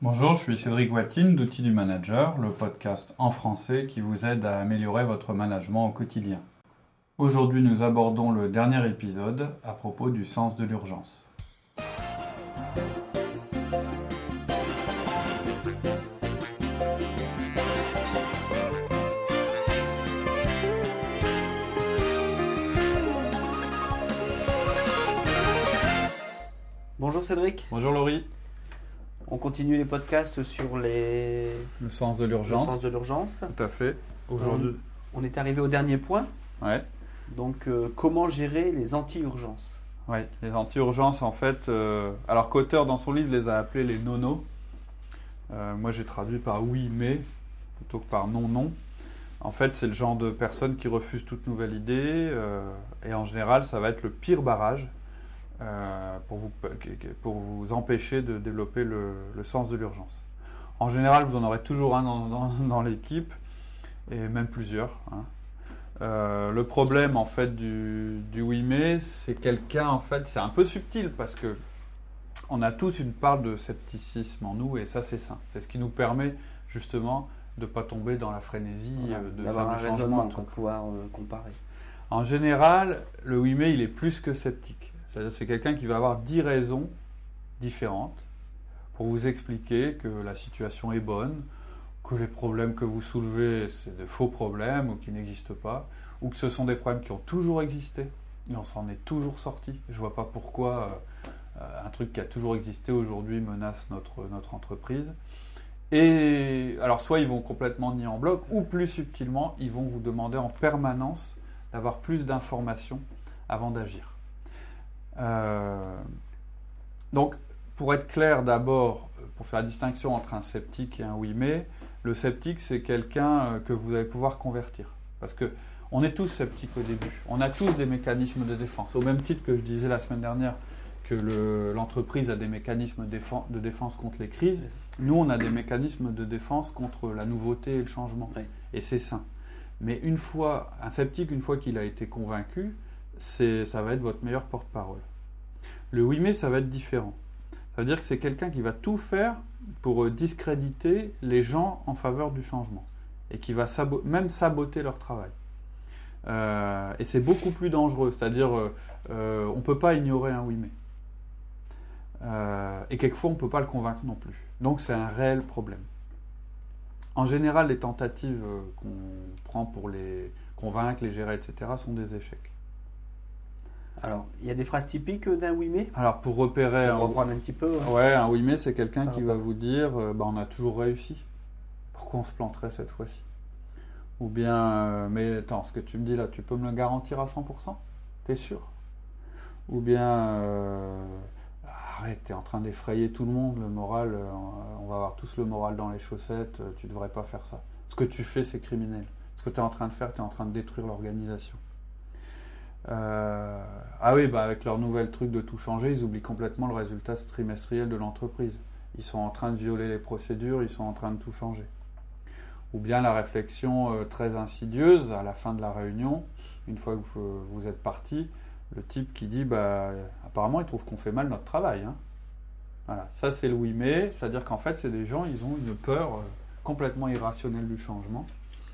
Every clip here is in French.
Bonjour, je suis Cédric Watine d'Outils du Manager, le podcast en français qui vous aide à améliorer votre management au quotidien. Aujourd'hui, nous abordons le dernier épisode à propos du sens de l'urgence. Bonjour Cédric, Bonjour Laurie. On continue les podcasts sur les Le sens de le l'urgence. sens de l'urgence. Tout à fait. Aujourd'hui. On est arrivé au dernier point, Ouais. donc euh, comment gérer les anti-urgences? Ouais, les anti-urgences, en fait, euh, alors qu'auteur dans son livre les a appelés les nonos. Euh, moi, j'ai traduit par oui, mais plutôt que par non, non. En fait, c'est le genre de personnes qui refusent toute nouvelle idée, euh, et en général, ça va être le pire barrage euh, pour, vous, pour vous empêcher de développer le, le sens de l'urgence. En général, vous en aurez toujours un dans, dans- dans l'équipe, et même plusieurs. hein. Euh, le problème en fait du, du oui mais, c'est quelqu'un en fait, c'est un peu subtil parce que on a tous une part de scepticisme en nous et ça c'est sain. C'est ce qui nous permet justement de pas tomber dans la frénésie Voilà, euh, de D'avoir un changement. pour pouvoir euh, comparer. En général, le oui mais il est plus que sceptique. C'est quelqu'un qui va avoir 10 raisons différentes pour vous expliquer que la situation est bonne, que les problèmes que vous soulevez, c'est de faux problèmes ou qui n'existent pas, ou que ce sont des problèmes qui ont toujours existé et on s'en est toujours sorti. Je vois pas pourquoi euh, euh, un truc qui a toujours existé aujourd'hui menace notre, notre entreprise. Et alors, soit ils vont complètement nier en bloc, ou plus subtilement, ils vont vous demander en permanence d'avoir plus d'informations avant d'agir. Euh, donc, pour être clair d'abord, euh, pour faire la distinction entre un sceptique et un oui mais, le sceptique c'est quelqu'un euh, que vous allez pouvoir convertir. Parce que on est tous sceptiques au début. On a tous des mécanismes de défense. Au même titre que je disais la semaine dernière que le- l'entreprise a des mécanismes de défense contre les crises, nous on a des mécanismes de défense contre la nouveauté et le changement. Oui. Et c'est sain. Mais une fois, un sceptique, une fois qu'il a été convaincu, ça va être votre meilleur porte-parole. Le oui mais ça va être différent. Ça veut dire que c'est quelqu'un qui va tout faire pour euh, discréditer les gens en faveur du changement et qui va même saboter leur travail. Euh, et c'est beaucoup plus dangereux, c'est-à-dire euh, euh, on ne peut pas ignorer un oui mais. Et quelquefois on ne peut pas le convaincre non plus. Donc c'est un réel problème. En général, les tentatives qu'on prend pour les convaincre, les gérer, etc., sont des échecs. Alors, il y a des phrases typiques d'un oui mais Alors pour repérer On un, reprendre un petit peu. hein. Ouais, un oui mais c'est quelqu'un Par qui va vous dire euh, bah, on a toujours réussi. Pourquoi on se planterait cette fois-ci? Ou bien euh, mais attends, ce que tu me dis là, tu peux me le garantir à 100% T'es sûr? Ou bien euh, arrête, t'es en train d'effrayer tout le monde, le moral, euh, on va avoir tous le moral dans les chaussettes, euh, tu devrais pas faire ça. Ce que tu fais, c'est criminel. Ce que tu es en train de faire, tu es en train de détruire l'organisation. Euh, ah oui, bah avec leur nouvel truc de tout changer, ils oublient complètement le résultat trimestriel de l'entreprise. Ils sont en train de violer les procédures, ils sont en train de tout changer. Ou bien la réflexion euh, très insidieuse à la fin de la réunion, une fois que vous, vous êtes parti, le type qui dit bah apparemment il trouve qu'on fait mal notre travail. hein. Voilà, ça c'est le oui mais, c'est-à-dire qu'en fait c'est des gens, ils ont une peur euh, complètement irrationnelle du changement.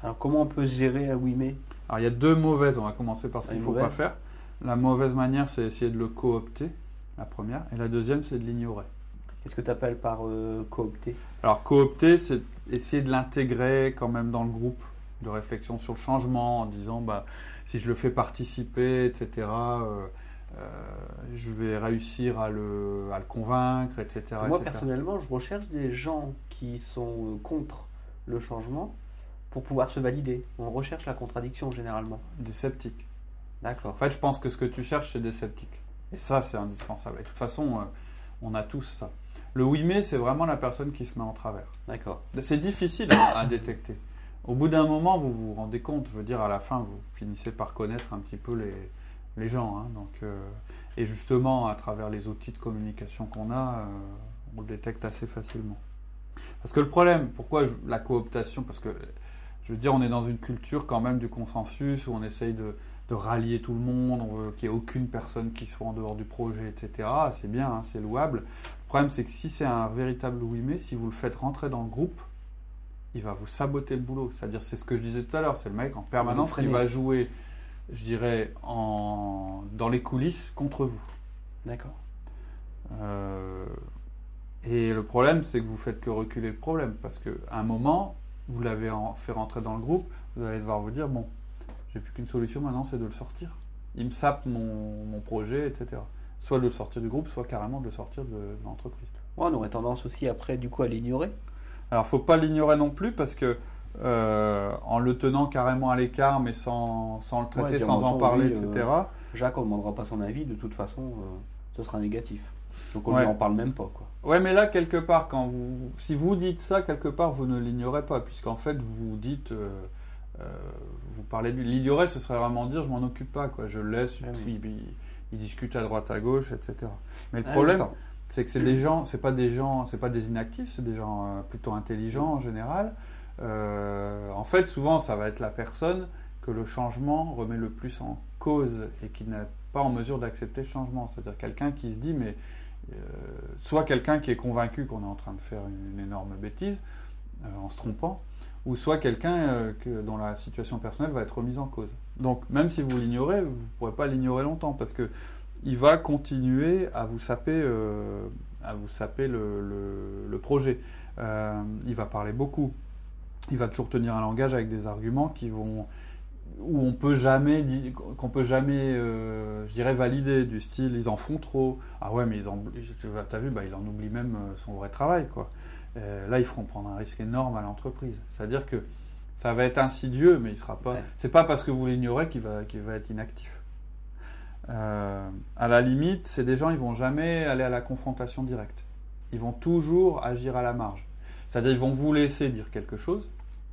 Alors, comment on peut gérer un oui mais Alors il y a deux mauvaises, on va commencer par ce qu'il ne faut pas faire. La mauvaise manière, c'est essayer de le coopter, la première, et la deuxième, c'est de l'ignorer. Qu'est-ce que tu appelles par euh, coopter? Alors coopter, c'est essayer de l'intégrer quand même dans le groupe de réflexion sur le changement, en disant bah, si je le fais participer, etc., euh, euh, je vais réussir à le, à le convaincre, etc. Moi, etc. personnellement, je recherche des gens qui sont contre le changement pour pouvoir se valider. On recherche la contradiction généralement. Des sceptiques. En D'accord. fait, je pense que ce que tu cherches, c'est des sceptiques. Et ça, c'est indispensable. Et de toute façon, euh, on a tous ça. Le oui mais, c'est vraiment la personne qui se met en travers. D'accord. C'est difficile à, à détecter. Au bout d'un moment, vous vous rendez compte, je veux dire, à la fin, vous finissez par connaître un petit peu les, les gens. hein. donc, euh, et justement, à travers les outils de communication qu'on a, euh, on le détecte assez facilement. Parce que le problème, pourquoi je- la cooptation Parce que, je veux dire, on est dans une culture quand même du consensus, où on essaye de, de rallier tout le monde, on veut qu'il n'y ait aucune personne qui soit en dehors du projet, etc. C'est bien, hein, c'est louable. Le problème, c'est que si c'est un véritable oui mais, si vous le faites rentrer dans le groupe, il va vous saboter le boulot. C'est-à-dire, c'est ce que je disais tout à l'heure, c'est le mec en permanence qui va jouer, je dirais, en, dans les coulisses contre vous. D'accord. Euh, et le problème, c'est que vous faites que reculer le problème, parce qu'à un moment, vous l'avez en- fait rentrer dans le groupe, vous allez devoir vous dire, bon, j'ai plus qu'une solution maintenant, c'est de le sortir. Il me sape mon, mon projet, etc. Soit de le sortir du groupe, soit carrément de le sortir de, de l'entreprise. Ouais, on aurait tendance aussi après, du coup, à l'ignorer. Alors, faut pas l'ignorer non plus, parce que euh, en le tenant carrément à l'écart, mais sans, sans le traiter, Ouais, sans en parler, oui, etc. Jacques, on ne demandera pas son avis, de toute façon, euh, ce sera négatif. Donc on Ouais. lui en parle même pas, quoi. Ouais, mais là, quelque part, quand vous, si vous dites ça, quelque part, vous ne l'ignorez pas, puisqu'en fait, vous dites, euh, euh, vous parlez de. L'ignorer, ce serait vraiment dire, je m'en occupe pas, quoi. Je le laisse, Ah il, il discute à droite, à gauche, etc. Mais le Ah, problème, c'est que c'est des gens, c'est pas des gens, c'est pas des inactifs, c'est des gens euh, plutôt intelligents en général. Euh, en fait, souvent, ça va être la personne que le changement remet le plus en cause et qui n'est pas en mesure d'accepter le changement. C'est-à-dire quelqu'un qui se dit, mais euh, soit quelqu'un qui est convaincu qu'on est en train de faire une, énorme bêtise euh, en se trompant, ou soit quelqu'un euh, que- dont la situation personnelle va être remise en cause. Donc, même si vous l'ignorez, vous ne pourrez pas l'ignorer longtemps parce que il va continuer à vous saper, à vous saper le, projet. Il va parler beaucoup. Il va toujours tenir un langage avec des arguments qui vont où on peut jamais qu'on peut jamais euh, je dirais valider du style ils en font trop ah ouais mais ils en t'as vu bah il en oublie même euh, son vrai travail quoi Euh, là ils feront prendre un risque énorme à l'entreprise c'est à dire que ça va être insidieux mais il sera pas Ouais. c'est pas parce que vous l'ignorez qu'il va qu'il va être inactif euh, à la limite, c'est des gens, ils vont jamais aller à la confrontation directe. Ils vont toujours agir à la marge. C'est-à-dire, ils vont vous laisser dire quelque chose,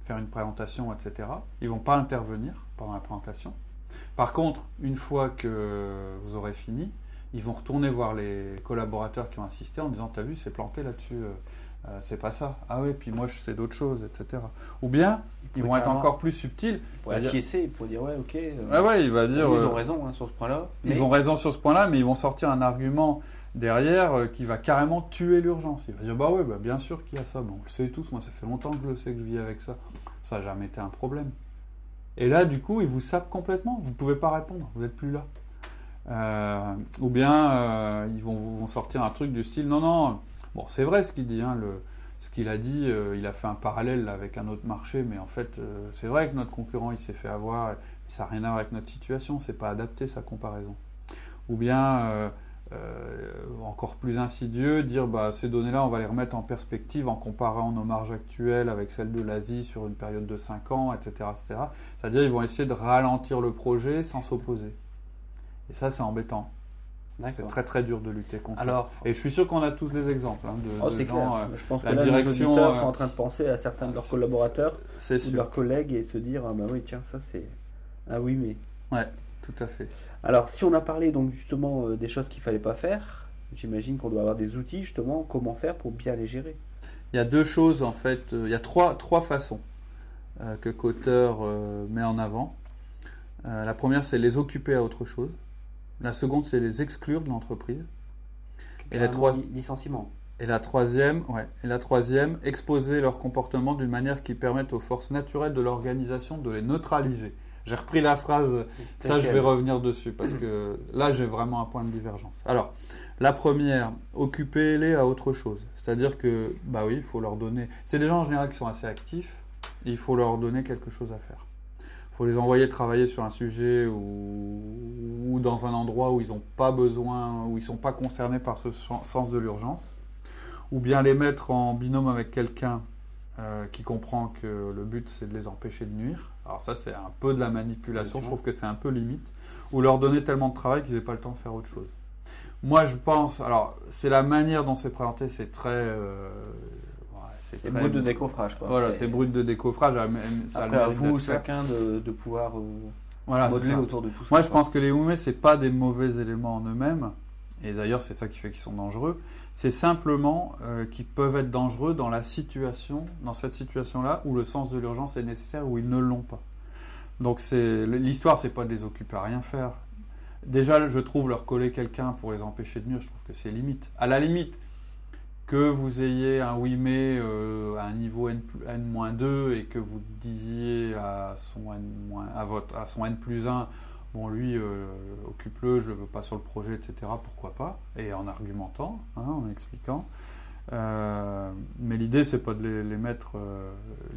faire une présentation, etc. Ils vont pas intervenir pendant la présentation. Par contre, une fois que vous aurez fini, ils vont retourner voir les collaborateurs qui ont assisté en disant T'as vu, c'est planté là-dessus, euh, euh, c'est pas ça. Ah ouais, puis moi je sais d'autres choses, etc. Ou bien, ils vont être encore plus subtils. Pour acquiescer, pour dire ouais, ok. euh, Ah ouais, il va ils dire. ont euh, raison hein, sur ce point-là. ils mais- vont raison sur ce point-là, mais ils vont sortir un argument derrière euh, qui va carrément tuer l'urgence. Il va dire bah ouais, bah bien sûr qu'il y a ça, on le sait tous, moi ça fait longtemps que je le sais que je vis avec ça. Ça n'a jamais été un problème. Et là, du coup, ils vous sapent complètement. Vous ne pouvez pas répondre, vous n'êtes plus là. Euh, ou bien euh, ils vont, sortir un truc du style non, non, bon, c'est vrai ce qu'il dit, hein, ce qu'il a dit, il a fait un parallèle avec un autre marché, mais en fait, c'est vrai que notre concurrent il s'est fait avoir, ça n'a rien à voir avec notre situation, c'est pas adapté sa comparaison. Ou bien, euh, encore plus insidieux, dire bah, ces données-là, on va les remettre en perspective en comparant nos marges actuelles avec celles de l'Asie sur une période de 5 ans, etc. etc. C'est-à-dire ils vont essayer de ralentir le projet sans s'opposer. Et ça, c'est embêtant. C'est très très dur de lutter contre ça. Alors, Et je suis sûr qu'on a tous des exemples hein, de, oh, de gens. euh, je pense que la là, direction, nos euh, sont en train de penser à certains de leurs collaborateurs ou de leurs collègues et se dire ah bah oui tiens ça c'est ah oui mais Tout à fait. alors si on a parlé donc justement euh, des choses qu'il fallait pas faire j'imagine qu'on doit avoir des outils justement comment faire pour bien les gérer Il y a deux choses en fait, euh, il y a trois, trois façons euh, que Cotter met en avant. La première, c'est les occuper à autre chose. La seconde, c'est les exclure de l'entreprise. Et la, trois- licenciement et la troisième, ouais, et la troisième, exposer leur comportement d'une manière qui permette aux forces naturelles de l'organisation de les neutraliser. J'ai repris la phrase ça, je vais revenir dessus parce que là, j'ai vraiment un point de divergence. Alors, la première, occupez-les à autre chose. C'est-à-dire que, bah oui, il faut leur donner. C'est des gens en général qui sont assez actifs. Il faut leur donner quelque chose à faire. Il faut les envoyer travailler sur un sujet ou, ou dans un endroit où ils n'ont pas besoin, où ils ne sont pas concernés par ce sen- sens de l'urgence. Ou bien les mettre en binôme avec quelqu'un euh, qui comprend que le but c'est de les empêcher de nuire. Alors ça c'est un peu de la manipulation, je trouve que c'est un peu limite. Ou leur donner tellement de travail qu'ils n'aient pas le temps de faire autre chose. Moi je pense, alors c'est la manière dont c'est présenté, c'est très... euh, c'est très- brut de décoffrage quoi Voilà, c'est brut de décoffrage. ça après à vous chacun de, de pouvoir euh, Voilà, modeler autour de tout ça Moi, je pense que les Oumé, c'est pas des mauvais éléments en eux-mêmes. Et d'ailleurs, c'est ça qui fait qu'ils sont dangereux. C'est simplement euh, qu'ils peuvent être dangereux dans la situation, dans cette situation-là, où le sens de l'urgence est nécessaire, où ils ne l'ont pas. Donc, c'est l'histoire, c'est pas de les occuper à rien faire. Déjà, je trouve leur coller quelqu'un pour les empêcher de nuire, je trouve que c'est limite. À la limite, que vous ayez un oui mais euh, à un niveau N, plus- N-2 et que vous disiez à son N, à votre, à son N plus 1, bon lui, euh, occupe-le, je ne le veux pas sur le projet, etc., pourquoi pas, et en argumentant, hein, en expliquant. Euh, mais l'idée, c'est pas de les, les mettre, euh,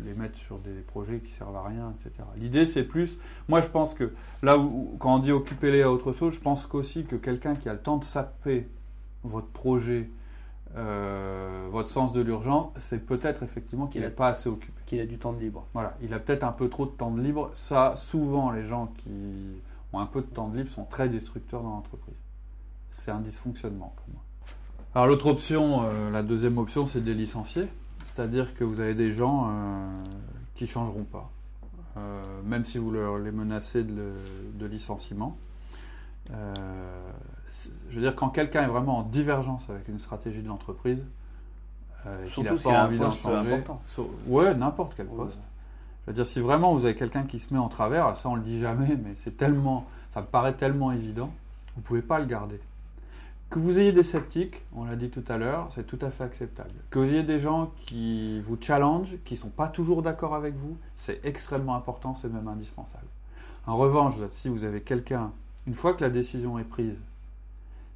les mettre sur des projets qui servent à rien, etc. L'idée, c'est plus. Moi, je pense que là où, quand on dit occupez-les à autre chose, je pense qu'aussi que quelqu'un qui a le temps de saper votre projet, euh, votre sens de l'urgence, c'est peut-être effectivement qu'il n'est pas assez occupé. Qu'il a du temps de libre. Voilà, il a peut-être un peu trop de temps de libre. Ça, souvent, les gens qui ont un peu de temps de libre sont très destructeurs dans l'entreprise. C'est un dysfonctionnement pour moi. Alors l'autre option, euh, la deuxième option, c'est de les licencier. C'est-à-dire que vous avez des gens euh, qui changeront pas. Euh, même si vous leur, les menacez de, le- de licenciement. Je veux dire, quand quelqu'un est vraiment en divergence avec une stratégie de l'entreprise, qu'il n'a pas envie d'en poste changer, important. so- ouais, n'importe quel Ouais. Je veux dire, si vraiment vous avez quelqu'un qui se met en travers, ça on le dit jamais, mais c'est tellement, ça me paraît tellement évident, vous pouvez pas le garder. Que vous ayez des sceptiques, on l'a dit tout à l'heure, c'est tout à fait acceptable. Que vous ayez des gens qui vous challenge, qui sont pas toujours d'accord avec vous, c'est extrêmement important, c'est même indispensable. En revanche, si vous avez quelqu'un, une fois que la décision est prise,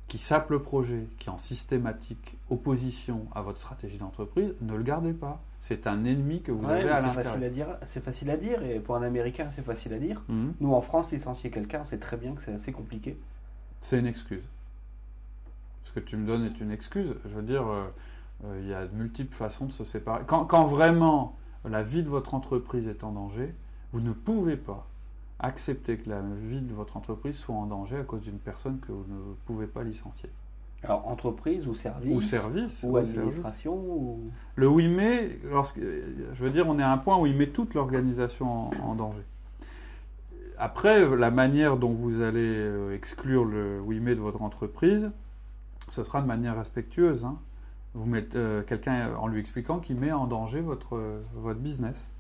qui sape le projet, qui est en systématique opposition à votre stratégie d'entreprise, ne le gardez pas. C'est un ennemi que vous Ouais, avez à c'est facile l'intérieur. à dire. C'est facile à dire et pour un Américain, c'est facile à dire. Mhm. Nous, en France, licencier quelqu'un, c'est très bien que c'est assez compliqué. C'est une excuse. Ce que tu me donnes est une excuse. Je veux dire, euh, euh, il y a de multiples façons de se séparer. Quand, quand vraiment la vie de votre entreprise est en danger, vous ne pouvez pas accepter que la vie de votre entreprise soit en danger à cause d'une personne que vous ne pouvez pas licencier. Alors, entreprise ou service Ou service. ou administration ou... Le oui mais, lorsque, je veux dire, on est à un point où il met toute l'organisation en, en danger. Après, la manière dont vous allez euh, exclure le oui mais de votre entreprise, ce sera de manière respectueuse. hein. Vous mettez euh, quelqu'un en lui expliquant qu'il met en danger votre, euh, votre business.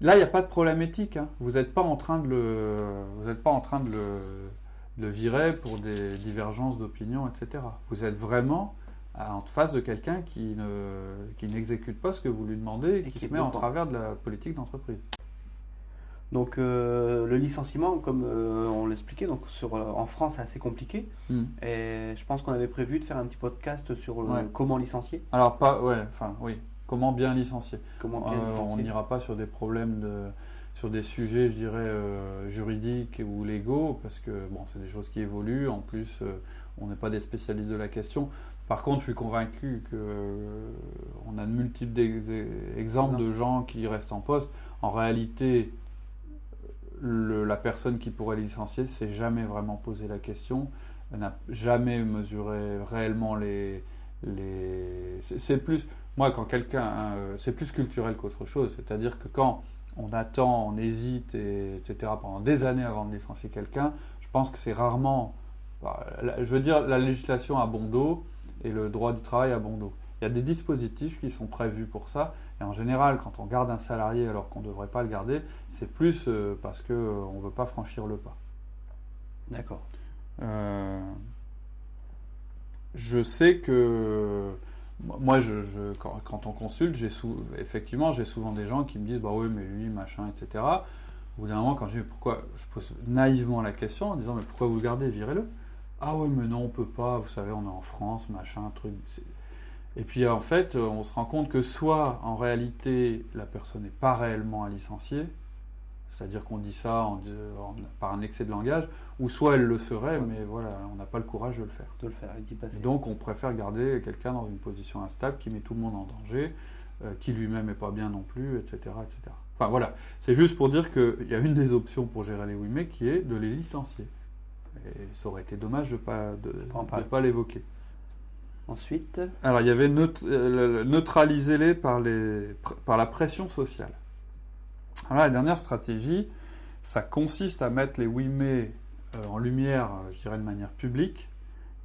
Là, il n'y a pas de problème éthique. hein. Vous n'êtes pas en train de le, vous n'êtes pas en train de le, de le virer pour des divergences d'opinion, etc. Vous êtes vraiment en face de quelqu'un qui ne qui n'exécute pas ce que vous lui demandez et, Et qui, qui se met en travers de la politique d'entreprise. Donc, euh, le licenciement, comme euh, on l'expliquait, donc sur, euh, en France, c'est assez compliqué. Hmm. Et je pense qu'on avait prévu de faire un petit podcast sur Ouais. comment licencier. Alors pas ouais, enfin oui, comment bien licencier. Comment bien Euh, on licencier. n'ira pas sur des problèmes de sur des sujets, je dirais euh, juridiques ou légaux parce que bon, c'est des choses qui évoluent. En plus, euh, on n'est pas des spécialistes de la question. Par contre, je suis convaincu que euh, on a de multiples exemples de gens qui restent en poste. En réalité, le- la personne qui pourrait licencier s'est jamais vraiment posé la question, elle n'a jamais mesuré réellement les. les... C'est plus. Moi, quand quelqu'un. euh, c'est plus culturel qu'autre chose. C'est-à-dire que quand on attend, on hésite, et, etc., pendant des années avant de licencier quelqu'un, je pense que c'est rarement. bah, la- Je veux dire, la législation a bon dos et le droit du travail a bon dos. Il y a des dispositifs qui sont prévus pour ça. Et en général, quand on garde un salarié alors qu'on ne devrait pas le garder, c'est plus euh, parce qu'on ne veut pas franchir le pas. D'accord. Euh, je sais que moi, je, quand, on consulte, effectivement, j'ai souvent des gens qui me disent bah oui, mais lui, machin, etc. Au bout d'un moment, quand je dis pourquoi, je pose naïvement la question en disant mais pourquoi vous le gardez, virez-le? Ah oui, mais non, on peut pas. Vous savez, on est en France, machin, truc. Et puis en fait, on se rend compte que soit en réalité la personne n'est pas réellement à licencier, c'est-à-dire qu'on dit ça en- en- par un excès de langage, ou soit elle le serait, Ouais. mais voilà, on n'a pas le courage de le faire. De le. Et donc on préfère garder quelqu'un dans une position instable qui met tout le monde en danger, euh, qui lui-même n'est pas bien non plus, etc. etc. Enfin voilà, c'est juste pour dire qu'il y a une des options pour gérer les WIME qui est de les licencier. Et ça aurait été dommage de ne pas, de, de l'évoquer. Ensuite, Alors il y avait euh, neutraliser-les par, les, par la pression sociale. Alors la dernière stratégie, ça consiste à mettre les WIME euh, en lumière, euh, je dirais de manière publique,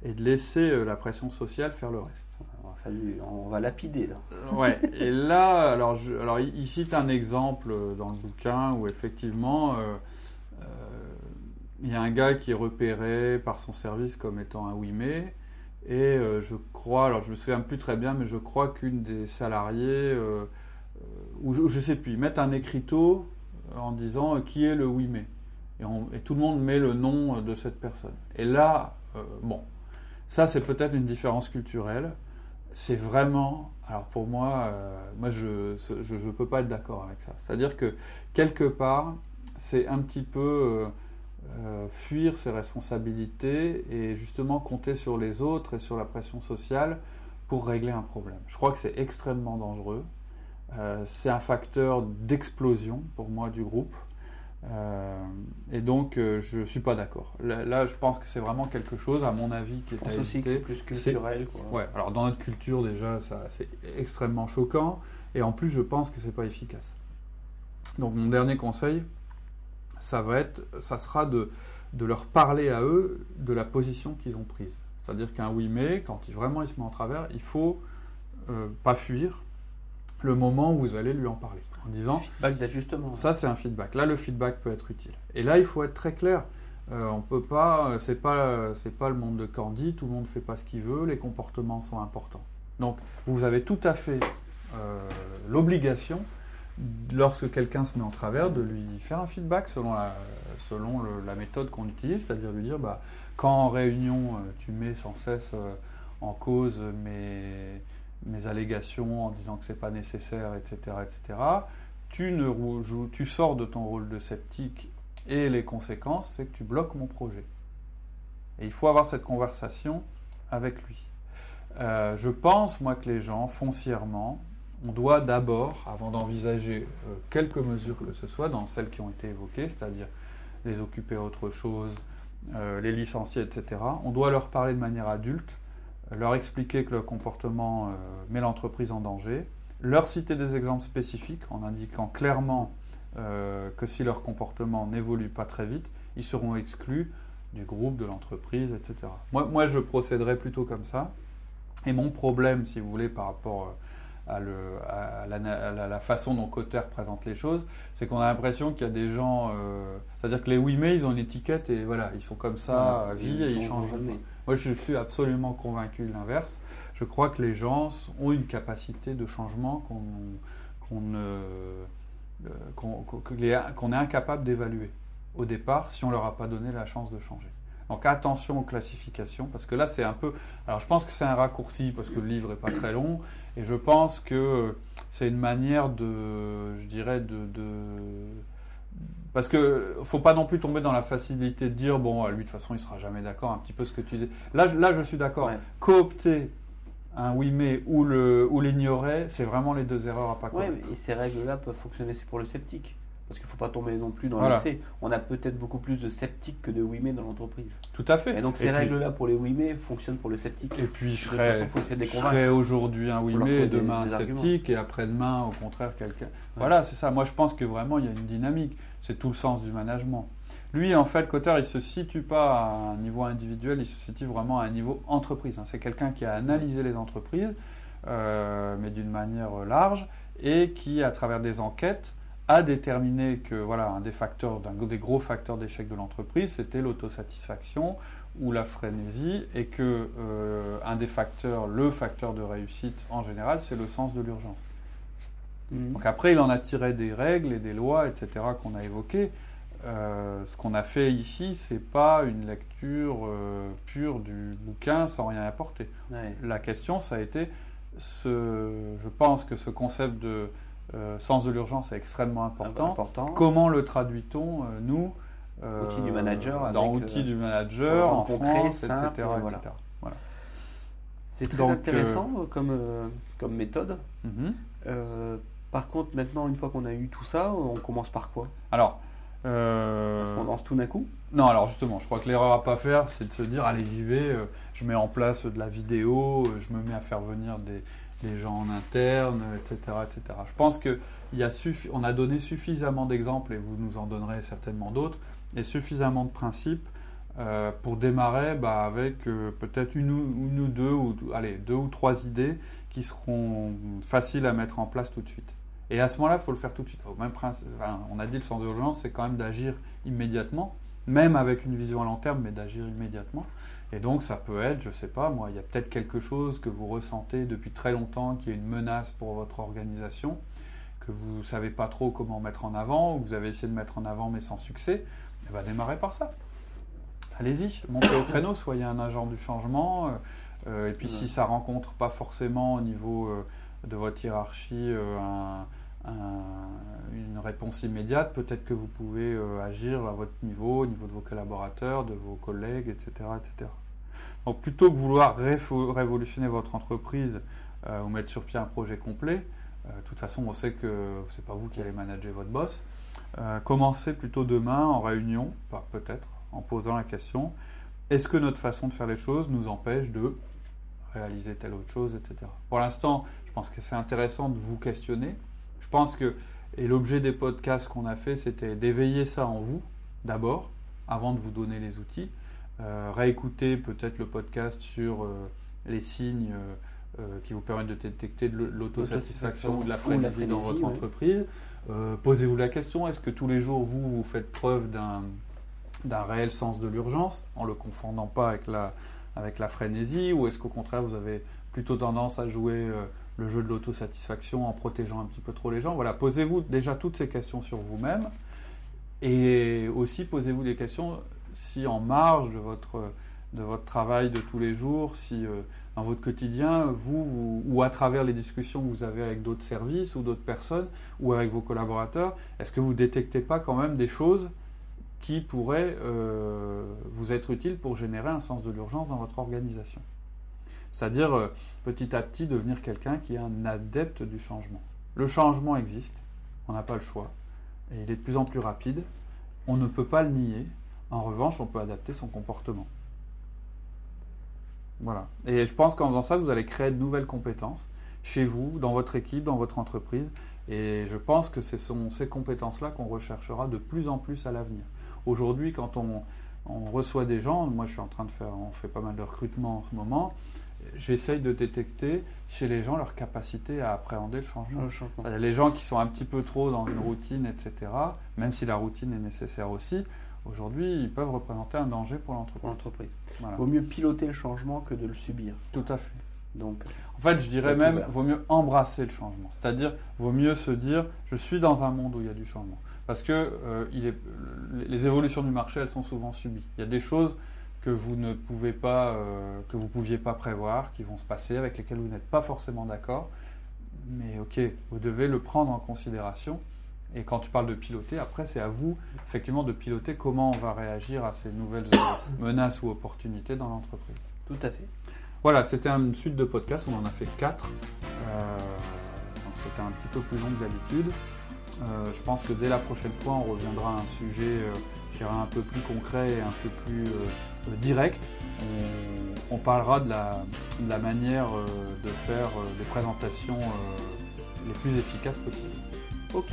et de laisser euh, la pression sociale faire le reste. on va, fallu- on va lapider là. Ouais, et là, alors, je- alors il cite un exemple dans le bouquin où effectivement, euh, euh, il y a un gars qui est repéré par son service comme étant un WIME, Et euh, je crois, alors je me souviens plus très bien, mais je crois qu'une des salariés, ou je, ne sais plus, ils mettent un écriteau en disant qui est le oui mais. Et, tout le monde met le nom de cette personne. Et là, euh, bon, ça c'est peut-être une différence culturelle. C'est vraiment, alors pour moi, euh, moi je je peux pas être d'accord avec ça. C'est-à-dire que quelque part, c'est un petit peu euh, euh, fuir ses responsabilités et justement compter sur les autres et sur la pression sociale pour régler un problème. Je crois que c'est extrêmement dangereux. Euh, c'est un facteur d'explosion pour moi du groupe. Euh, et donc, euh, je ne suis pas d'accord. Là, là, je pense que c'est vraiment quelque chose, à mon avis, qui est à que éviter. c'est plus culturel. Quoi. Ouais, alors dans notre culture déjà, c'est extrêmement choquant et en plus je pense que c'est pas efficace. Donc mon dernier conseil, ça va être, ça sera de, de leur parler à eux de la position qu'ils ont prise. C'est-à-dire qu'un oui mais, quand il, vraiment il se met en travers, il faut euh, pas fuir le moment où vous allez lui en parler en disant Feedback d'ajustement. ça, c'est un feedback. Là, le feedback peut être utile. Et là, il faut être très clair. Euh, on peut pas, c'est pas, c'est pas le monde de Candy. Tout le monde fait pas ce qu'il veut. Les comportements sont importants. Donc, vous avez tout à fait euh, l'obligation, lorsque quelqu'un se met en travers, de lui faire un feedback selon la, selon le- la méthode qu'on utilise, c'est-à-dire lui dire, bah, quand en réunion, euh, tu mets sans cesse euh, en cause mes, mes allégations en disant que c'est pas nécessaire, etc., etc tu, ne joues- tu sors de ton rôle de sceptique et les conséquences, c'est que tu bloques mon projet. Et il faut avoir cette conversation avec lui. Euh, je pense, moi, que les gens, foncièrement, on doit d'abord, avant d'envisager euh, quelque mesure que ce soit, dans celles qui ont été évoquées, c'est-à-dire les occuper à autre chose, euh, les licencier, etc., on doit leur parler de manière adulte, leur expliquer que leur comportement euh, met l'entreprise en danger, leur citer des exemples spécifiques en indiquant clairement euh, que si leur comportement n'évolue pas très vite, ils seront exclus du groupe, de l'entreprise, etc. Moi, moi, je procéderais plutôt comme ça. Et mon problème, si vous voulez, par rapport euh, à, le, à la, à la- la façon dont Cotter présente les choses, c'est qu'on a l'impression qu'il y a des gens... euh, C'est-à-dire que les oui mais, ils ont une étiquette et voilà, ils sont comme ça à vie et ils changent jamais. Moi, je suis absolument convaincu de l'inverse. Je crois que les gens ont une capacité de changement qu'on ne- euh, est incapable d'évaluer au départ si on leur a pas donné la chance de changer. Donc attention aux classifications, parce que là c'est un peu... Alors je pense que c'est un raccourci, parce que le livre est pas très long, et je pense que c'est une manière de, je dirais, de- parce que faut pas non plus tomber dans la facilité de dire bon lui de toute façon il sera jamais d'accord un petit peu ce que tu disais là je- là je suis d'accord Ouais. coopter un oui mais ou le ou l'ignorer c'est vraiment les deux erreurs à pas commettre mais- et ces règles-là peuvent fonctionner aussi pour le sceptique. Parce qu'il ne faut pas tomber non plus dans Voilà. l'excès. On a peut-être beaucoup plus de sceptiques que de oui mais dans l'entreprise. tout à fait Et donc ces règles-là pour les oui mais fonctionnent pour le sceptique. et puis je serais aujourd'hui un oui mais des- demain un des sceptique et après-demain au contraire quelqu'un voilà c'est ça moi je pense que vraiment il y a une dynamique c'est tout le sens du management lui en fait Cotter il se situe pas à un niveau individuel il se situe vraiment à un niveau entreprise hein. c'est quelqu'un qui a analysé les entreprises euh, mais d'une manière large et qui à travers des enquêtes a déterminé que voilà un des facteurs d'un des gros facteurs d'échec de l'entreprise c'était l'autosatisfaction ou la frénésie et que euh, un des facteurs le facteur de réussite en général c'est le sens de l'urgence Mhm. donc après, il en a tiré des règles et des lois, etc., qu'on a évoquées. Euh, ce qu'on a fait ici, c'est pas une lecture euh, pure du bouquin sans rien apporter. Ouais. La question, ça a été, ce, je pense que ce concept de sens de l'urgence est extrêmement important. important. Comment le traduit-on, euh, nous, euh, Outil du manager dans avec, outils euh, du manager, en concret, France, simple, etc., voilà. etc. Voilà. C'est très Donc, intéressant euh, comme, euh, comme méthode. Mhm. Euh, par contre, maintenant, une fois qu'on a eu tout ça, on commence par quoi? Alors, euh, qu'on lance tout d'un coup? Non, alors justement, je crois que l'erreur à pas faire, c'est de se dire allez, j'y vais, euh, je mets en place de la vidéo, euh, je me mets à faire venir des, des gens en interne, etc.. Je pense y a a donné suffisamment d'exemples et vous nous en donnerez certainement d'autres, et suffisamment de principes euh, pour démarrer bah, avec euh, peut-être une, ou- deux ou allez deux ou trois idées qui seront faciles à mettre en place tout de suite. Et à ce moment-là, il faut le faire tout de suite. Au même principe, on a dit le sens de l'urgence, c'est quand même d'agir immédiatement. même avec une vision à long terme, mais d'agir immédiatement. Et donc ça peut être, je ne sais pas, moi, il y a peut-être quelque chose que vous ressentez depuis très longtemps qui est une menace pour votre organisation, que vous ne savez pas trop comment mettre en avant, ou vous avez essayé de mettre en avant mais sans succès. Eh bien, démarrez par ça. Allez-y, montez au créneau, soyez un agent du changement. euh, euh, et puis si ça rencontre pas forcément au niveau euh, de votre hiérarchie euh, un- une réponse immédiate, peut-être que vous pouvez euh, agir à votre niveau, au niveau de vos collaborateurs, de vos collègues, etc. etc. Donc plutôt que vouloir révolutionner votre entreprise euh, ou mettre sur pied un projet complet, euh, de toute façon on sait que c'est pas vous qui allez manager votre boss, euh, commencez plutôt demain en réunion, peut-être, en posant la question, est-ce que notre façon de faire les choses nous empêche de réaliser telle autre chose, etc. Pour l'instant, je pense que c'est intéressant de vous questionner. Je pense que, et l'objet des podcasts qu'on a fait, c'était d'éveiller ça en vous, d'abord, avant de vous donner les outils. Euh, réécouter peut-être le podcast sur euh, les signes euh, euh, qui vous permettent de détecter de l'autosatisfaction ou de la frénésie dans votre ouais. entreprise. Posez-vous la question, est-ce que tous les jours, vous, vous faites preuve d'un d'un réel sens de l'urgence, en le confondant pas avec la, avec la frénésie, ou est-ce qu'au contraire, vous avez plutôt tendance à jouer euh, le jeu de l'autosatisfaction en protégeant un petit peu trop les gens. Voilà, posez-vous déjà toutes ces questions sur vous-même, et aussi posez-vous des questions si en marge de votre, travail de tous les jours, si euh, dans votre quotidien, vous, vous- ou à travers les discussions que vous avez avec d'autres services ou d'autres personnes, ou avec vos collaborateurs, est-ce que vous détectez pas quand même des choses qui pourraient euh, vous être utiles pour générer un sens de l'urgence dans votre organisation? C'est-à-dire euh, petit à petit devenir quelqu'un qui est un adepte du changement. Le changement existe, on n'a pas le choix, et il est de plus en plus rapide, on ne peut pas le nier, en revanche on peut adapter son comportement. Voilà. Et je pense qu'en faisant ça, vous allez créer de nouvelles compétences chez vous, dans votre équipe, dans votre entreprise. Et je pense que ce sont ces compétences-là qu'on recherchera de plus en plus à l'avenir. Aujourd'hui, quand on, on reçoit des gens, moi je suis en train de faire, on fait pas mal de recrutement en ce moment, j'essaye de détecter chez les gens leur capacité à appréhender le changement. Le changement. Les gens qui sont un petit peu trop dans une routine, etc., même si la routine est nécessaire aussi, aujourd'hui, ils peuvent représenter un danger pour l'entreprise. l'entreprise. Voilà. Vaut mieux piloter le changement que de le subir. Tout à fait. Donc, En fait, je dirais même, ouvert. vaut mieux embrasser le changement. C'est-à-dire, vaut mieux se dire, je suis dans un monde où il y a du changement. Parce que euh, il est, les évolutions du marché, elles sont souvent subies. Il y a des choses que vous ne pouvez pas, euh, que vous pouviez pas prévoir, qui vont se passer, avec lesquelles vous n'êtes pas forcément d'accord. Mais ok, vous devez le prendre en considération. Et quand tu parles de piloter, après, c'est à vous, effectivement, de piloter comment on va réagir à ces nouvelles menaces ou opportunités dans l'entreprise. tout à fait. Voilà, c'était une suite de podcasts, on en a fait quatre. Euh, donc c'était un petit peu plus long que d'habitude. Euh, je pense que dès la prochaine fois, on reviendra à un sujet euh, je dirais, un peu plus concret et un peu plus direct. On, on parlera de la, de la manière euh, de faire euh, des présentations euh, les plus efficaces possibles. Ok.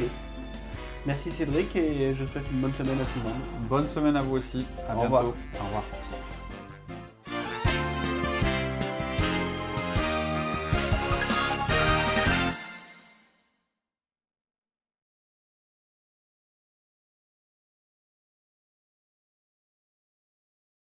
Merci Cédric et je souhaite une bonne semaine à tout le monde. Bonne semaine à vous aussi. À Au bientôt. revoir. Au revoir.